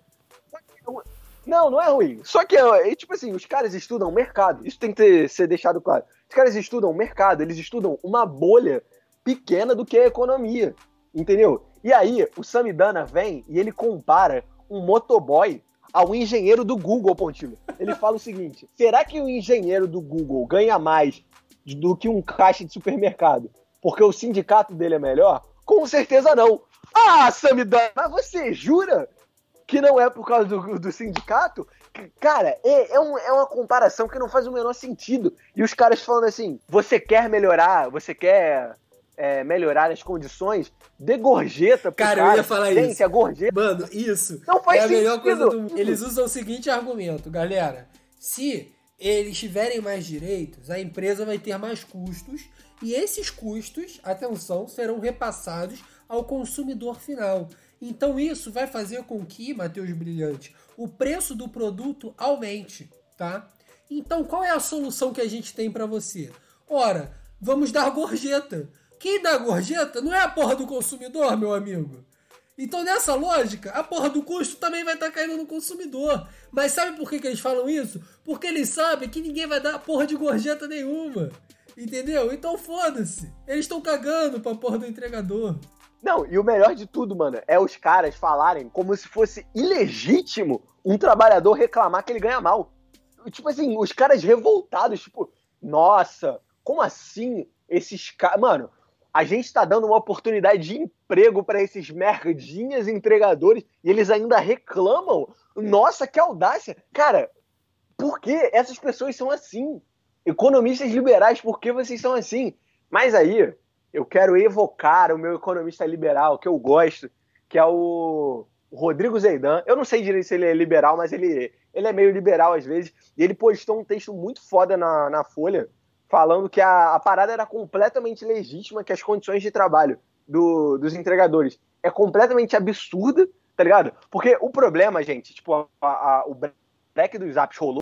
não, não é ruim. Só que, tipo assim, os caras estudam o mercado. Isso tem que ter, ser deixado claro. Os caras estudam o mercado, eles estudam uma bolha pequena do que a economia. Entendeu? E aí, o Samidana vem e ele compara um motoboy ao engenheiro do Google, Pontilho. Ele fala o seguinte: será que o engenheiro do Google ganha mais do que um caixa de supermercado? Porque o sindicato dele é melhor? Com certeza não. Ah, Samidana, você jura que não é por causa do, do sindicato? Cara, é, é, um, é, uma comparação que não faz o menor sentido. E os caras falando assim: você quer melhorar, você quer é, melhorar as condições, dê gorjeta pro cara. Cara, eu ia falar Gente, isso. a gorjeta. Mano, isso. Não faz é a sentido. melhor coisa do mundo. Eles usam o seguinte argumento, galera. Se eles tiverem mais direitos, a empresa vai ter mais custos e esses custos, atenção, serão repassados ao consumidor final. Então isso vai fazer com que, Matheus Brilhante, o preço do produto aumente, tá? Então qual é a solução que a gente tem para você? Ora, vamos dar gorjeta. Quem dá gorjeta não é a porra do consumidor, meu amigo. Então, nessa lógica, a porra do custo também vai estar tá caindo no consumidor. Mas sabe por que, que eles falam isso? Porque eles sabem que ninguém vai dar porra de gorjeta nenhuma. Entendeu? Então foda-se. Eles estão cagando pra porra do entregador. Não, e o melhor de tudo, mano, é os caras falarem como se fosse ilegítimo um trabalhador reclamar que ele ganha mal. Tipo assim, os caras revoltados, tipo, nossa, como assim esses caras. Mano, a gente está dando uma oportunidade de emprego para esses merdinhas entregadores e eles ainda reclamam. Nossa, que audácia! Cara, por que essas pessoas são assim? Economistas liberais, por que vocês são assim? Mas aí, eu quero evocar o meu economista liberal, que eu gosto, que é o Rodrigo Zeidan. Eu não sei direito se ele é liberal, mas ele, ele é meio liberal às vezes. E ele postou um texto muito foda na, na Folha, falando que a, a parada era completamente legítima, que as condições de trabalho do, dos entregadores é completamente absurda, tá ligado? Porque o problema, gente, tipo, a, a, o break dos apps rolou,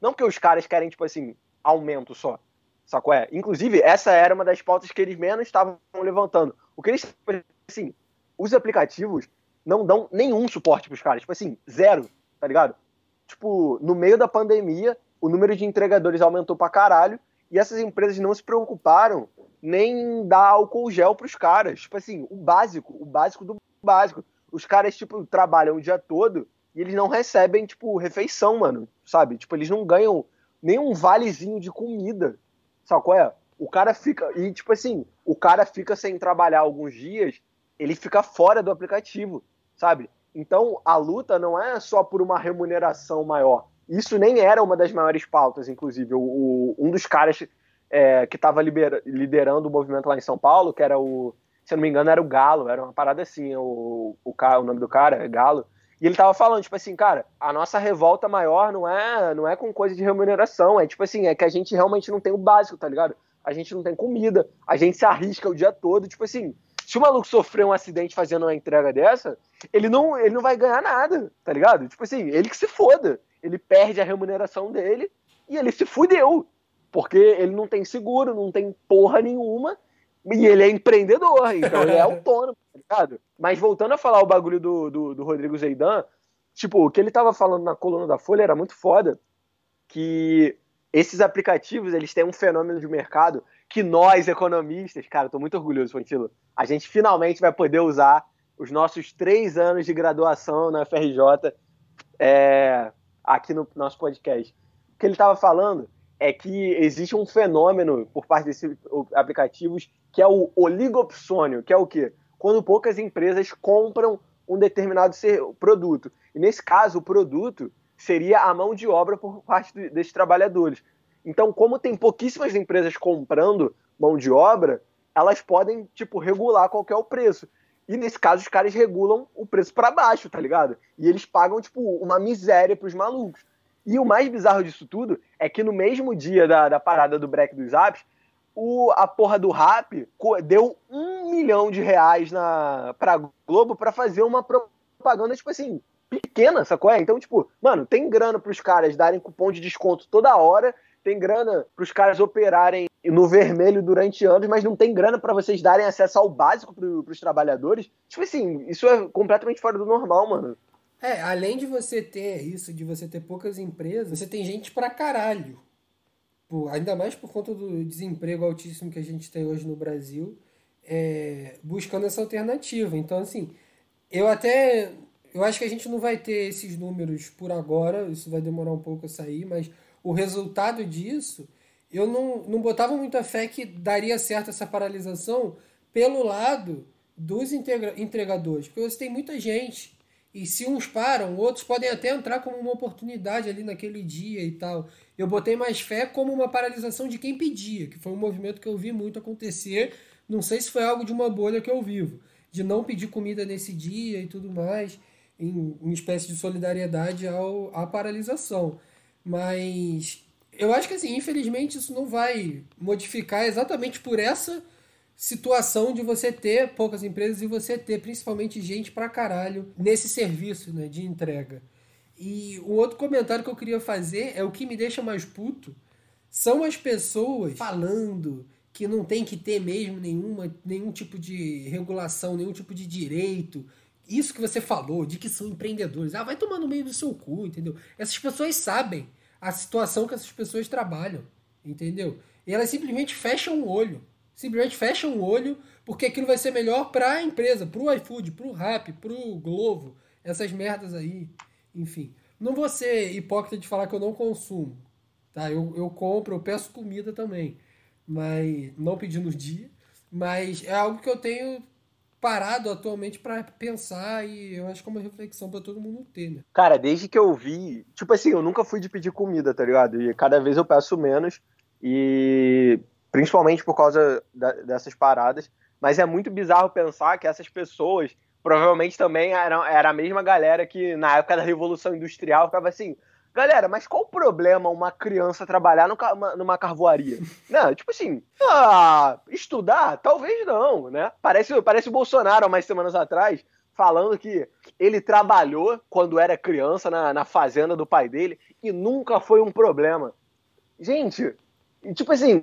não porque os caras querem, tipo assim, aumento só, sacou? É? Inclusive, essa era uma das pautas que eles menos estavam levantando. O que eles, assim, os aplicativos não dão nenhum suporte pros caras, tipo assim, zero, tá ligado? Tipo, no meio da pandemia, o número de entregadores aumentou pra caralho, e essas empresas não se preocuparam nem dar álcool gel para os caras. Tipo assim, o básico, o básico do básico. Os caras, tipo, trabalham o dia todo e eles não recebem, tipo, refeição, mano. Sabe? Tipo, eles não ganham nenhum valezinho de comida. Sabe qual é? O cara fica. E, tipo assim, o cara fica sem trabalhar alguns dias, ele fica fora do aplicativo, sabe? Então, a luta não é só por uma remuneração maior. Isso nem era uma das maiores pautas, inclusive. O, o um dos caras é, que estava liderando o movimento lá em São Paulo, que era o. Se eu não me engano, era o Galo, era uma parada assim, o, o, o nome do cara é Galo. E ele tava falando, tipo assim, cara, a nossa revolta maior não é, não é com coisa de remuneração, é tipo assim, é que a gente realmente não tem o básico, tá ligado? A gente não tem comida, a gente se arrisca o dia todo, tipo assim, se o maluco sofrer um acidente fazendo uma entrega dessa, ele não, ele não vai ganhar nada, tá ligado? Tipo assim, ele que se foda ele perde a remuneração dele e ele se fudeu. Porque ele não tem seguro, não tem porra nenhuma, e ele é empreendedor, então ele é autônomo, tá ligado? Mas voltando a falar o bagulho do, do, do Rodrigo Zeidan, tipo, o que ele tava falando na coluna da Folha era muito foda, que esses aplicativos, eles têm um fenômeno de mercado que nós, economistas, cara, tô muito orgulhoso, Fantilo, a gente finalmente vai poder usar os nossos três anos de graduação na FRJ é, aqui no nosso podcast. O que ele estava falando é que existe um fenômeno por parte desses aplicativos que é o oligopsônio, que é o quê? Quando poucas empresas compram um determinado produto. E nesse caso, o produto seria a mão de obra por parte desses trabalhadores. Então, como tem pouquíssimas empresas comprando mão de obra, elas podem, tipo, regular qual é o preço. E nesse caso, os caras regulam o preço para baixo, tá ligado? E eles pagam, tipo, uma miséria pros malucos. E o mais bizarro disso tudo é que no mesmo dia da, da parada do break dos apps, o, a porra do rap deu um milhão de reais na, pra Globo para fazer uma propaganda, tipo assim, pequena, sacou? É? Então, tipo, mano, tem grana pros caras darem cupom de desconto toda hora tem grana para os caras operarem no vermelho durante anos, mas não tem grana para vocês darem acesso ao básico para os trabalhadores. Tipo assim, isso é completamente fora do normal, mano. É, além de você ter isso, de você ter poucas empresas, você tem gente pra caralho. Por, ainda mais por conta do desemprego altíssimo que a gente tem hoje no Brasil, é, buscando essa alternativa. Então, assim, eu até. Eu acho que a gente não vai ter esses números por agora, isso vai demorar um pouco a sair, mas o resultado disso, eu não, não botava muita fé que daria certo essa paralisação pelo lado dos entregadores, porque você tem muita gente e se uns param, outros podem até entrar como uma oportunidade ali naquele dia e tal. Eu botei mais fé como uma paralisação de quem pedia, que foi um movimento que eu vi muito acontecer. Não sei se foi algo de uma bolha que eu vivo, de não pedir comida nesse dia e tudo mais, em uma espécie de solidariedade ao, à paralisação. Mas eu acho que assim, infelizmente isso não vai modificar exatamente por essa situação de você ter poucas empresas e você ter principalmente gente pra caralho nesse serviço né, de entrega. E o outro comentário que eu queria fazer é o que me deixa mais puto são as pessoas falando que não tem que ter mesmo nenhuma, nenhum tipo de regulação, nenhum tipo de direito. Isso que você falou, de que são empreendedores. Ah, vai tomar no meio do seu cu, entendeu? Essas pessoas sabem a situação que essas pessoas trabalham, entendeu? E elas simplesmente fecham o olho simplesmente fecham o olho porque aquilo vai ser melhor para a empresa, para o iFood, para o Rap, para o Glovo, essas merdas aí, enfim. Não vou ser hipócrita de falar que eu não consumo, tá? Eu, eu compro, eu peço comida também, mas não pedi no dia, mas é algo que eu tenho parado atualmente para pensar e eu acho que é uma reflexão para todo mundo ter, né? Cara, desde que eu vi, tipo assim, eu nunca fui de pedir comida, tá ligado? E cada vez eu peço menos e principalmente por causa da, dessas paradas. Mas é muito bizarro pensar que essas pessoas provavelmente também eram, era a mesma galera que na época da Revolução Industrial ficava assim. Galera, mas qual o problema uma criança trabalhar numa, numa carvoaria? Não, tipo assim, ah, estudar? Talvez não, né? Parece, parece o Bolsonaro, há mais semanas atrás, falando que ele trabalhou quando era criança na, na fazenda do pai dele e nunca foi um problema. Gente, tipo assim,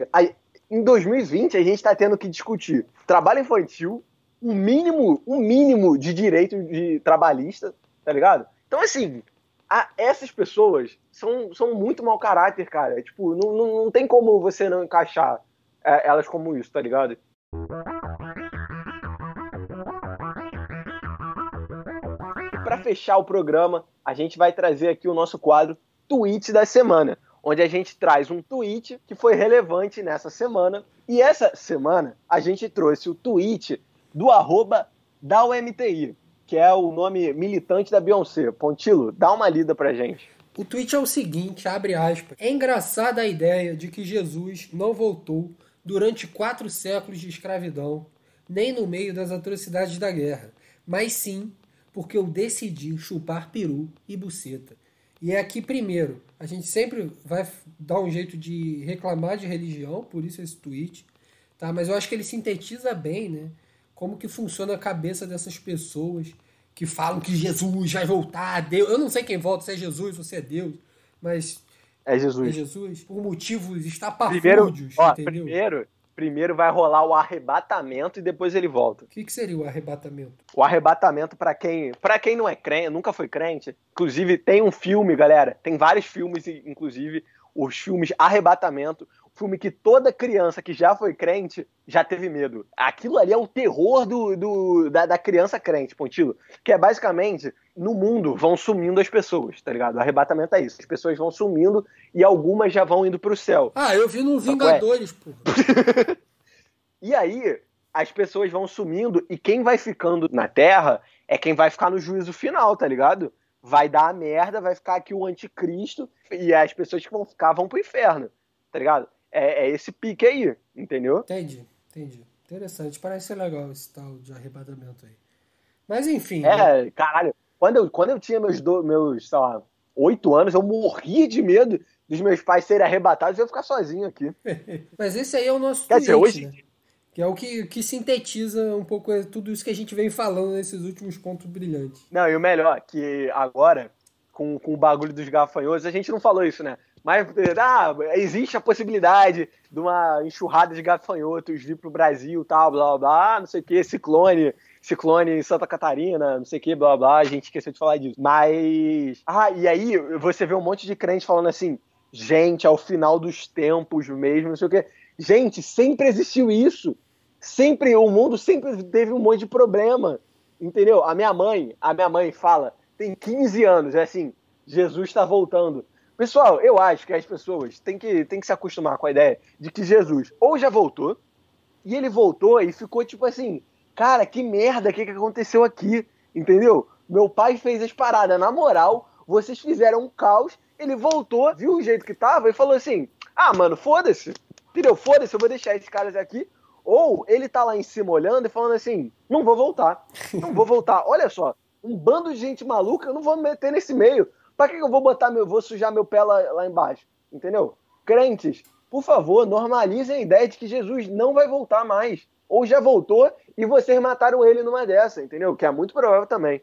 em 2020 a gente está tendo que discutir trabalho infantil, um mínimo, um mínimo de direito de trabalhista, tá ligado? Então, assim, a, essas pessoas são, são muito mau caráter, cara. Tipo, não, não, não tem como você não encaixar é, elas como isso, tá ligado? Para fechar o programa, a gente vai trazer aqui o nosso quadro Tweet da Semana onde a gente traz um tweet que foi relevante nessa semana. E essa semana a gente trouxe o tweet do arroba da UMTI, que é o nome militante da Beyoncé. Pontilo, dá uma lida pra gente. O tweet é o seguinte, abre aspas. É engraçada a ideia de que Jesus não voltou durante quatro séculos de escravidão, nem no meio das atrocidades da guerra, mas sim porque eu decidi chupar peru e buceta. E é aqui, primeiro, a gente sempre vai dar um jeito de reclamar de religião, por isso esse tweet, tá? Mas eu acho que ele sintetiza bem, né? Como que funciona a cabeça dessas pessoas que falam que Jesus vai voltar, Deus. Eu não sei quem volta, se é Jesus ou se é Deus, mas é Jesus. É Jesus. Por motivos estapafúrdios, primeiro, ó, entendeu? Primeiro, primeiro vai rolar o arrebatamento e depois ele volta. O que, que seria o arrebatamento? O arrebatamento, para quem, para quem não é crente, nunca foi crente, inclusive tem um filme, galera, tem vários filmes, inclusive, os filmes Arrebatamento, filme que toda criança que já foi crente já teve medo. Aquilo ali é o terror do, do da, da, criança crente, Pontilo. Que é basicamente, no mundo vão sumindo as pessoas, tá ligado? O arrebatamento é isso. As pessoas vão sumindo e algumas já vão indo pro céu. Ah, eu vi no Vingadores, pô. e aí, as pessoas vão sumindo e quem vai ficando na Terra é quem vai ficar no juízo final, tá ligado? Vai dar a merda, vai ficar aqui o anticristo e as pessoas que vão ficar vão pro inferno, tá ligado? é, é esse pique aí, entendeu? Entendi, entendi. Interessante, parece ser legal esse tal de arrebatamento aí. Mas enfim. É, né? caralho. Quando eu, quando eu tinha meus, do, meus, sei lá, oito anos, eu morria de medo dos meus pais serem arrebatados e eu ficar sozinho aqui. Mas esse aí é o nosso Quer tweet, dizer, hoje... né? Que é o que, que sintetiza um pouco tudo isso que a gente vem falando nesses últimos pontos brilhantes. Não, e o melhor, que agora, com, com o bagulho dos gafanhotos, a gente não falou isso, né? Mas ah, existe a possibilidade de uma enxurrada de gafanhotos vir para o Brasil, tal, blá blá blá, não sei o que, ciclone, ciclone em Santa Catarina, não sei o que, blá blá, a gente esqueceu de falar disso. Mas. Ah, e aí você vê um monte de crente falando assim, gente, ao final dos tempos mesmo, não sei o que. Gente, sempre existiu isso. Sempre, o mundo sempre teve um monte de problema. Entendeu? A minha mãe, a minha mãe fala, tem 15 anos, é assim, Jesus está voltando. Pessoal, eu acho que as pessoas têm que, têm que se acostumar com a ideia de que Jesus ou já voltou, e ele voltou e ficou tipo assim, cara, que merda, o que, que aconteceu aqui? Entendeu? Meu pai fez as paradas na moral, vocês fizeram um caos, ele voltou, viu o jeito que tava e falou assim: ah, mano, foda-se. Entendeu? Foda-se, eu vou deixar esses caras aqui. Ou ele tá lá em cima olhando e falando assim: não vou voltar. Não vou voltar. Olha só, um bando de gente maluca, eu não vou me meter nesse meio. Pra que eu vou botar meu. vou sujar meu pé lá, lá embaixo? Entendeu? Crentes, por favor, normalizem a ideia de que Jesus não vai voltar mais. Ou já voltou e vocês mataram ele numa dessa, entendeu? Que é muito provável também.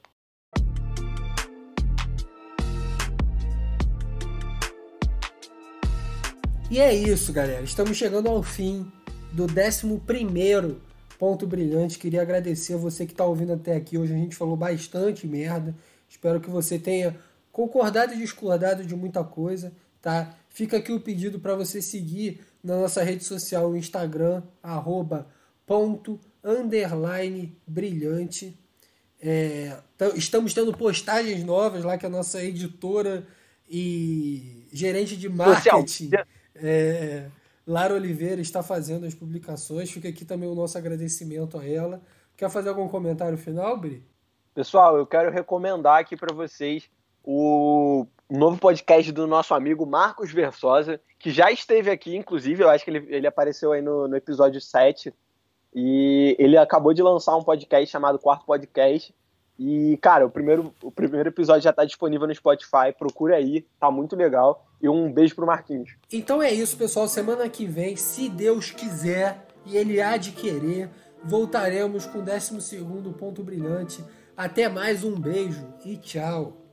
E é isso, galera. Estamos chegando ao fim do 11 ponto brilhante. Queria agradecer a você que está ouvindo até aqui. Hoje a gente falou bastante merda. Espero que você tenha concordado e discordado de muita coisa, tá? Fica aqui o pedido para você seguir na nossa rede social, o Instagram, arroba ponto, underline, brilhante. É, estamos tendo postagens novas lá que a nossa editora e gerente de marketing é, Lara Oliveira está fazendo as publicações. Fica aqui também o nosso agradecimento a ela. Quer fazer algum comentário final, Bri? Pessoal, eu quero recomendar aqui para vocês o novo podcast do nosso amigo Marcos Versosa, que já esteve aqui, inclusive, eu acho que ele, ele apareceu aí no, no episódio 7. E ele acabou de lançar um podcast chamado Quarto Podcast. E, cara, o primeiro, o primeiro episódio já está disponível no Spotify. Procura aí, tá muito legal. E um beijo pro Marquinhos. Então é isso, pessoal. Semana que vem, se Deus quiser e Ele há de querer, voltaremos com o 12 ponto brilhante. Até mais, um beijo e tchau.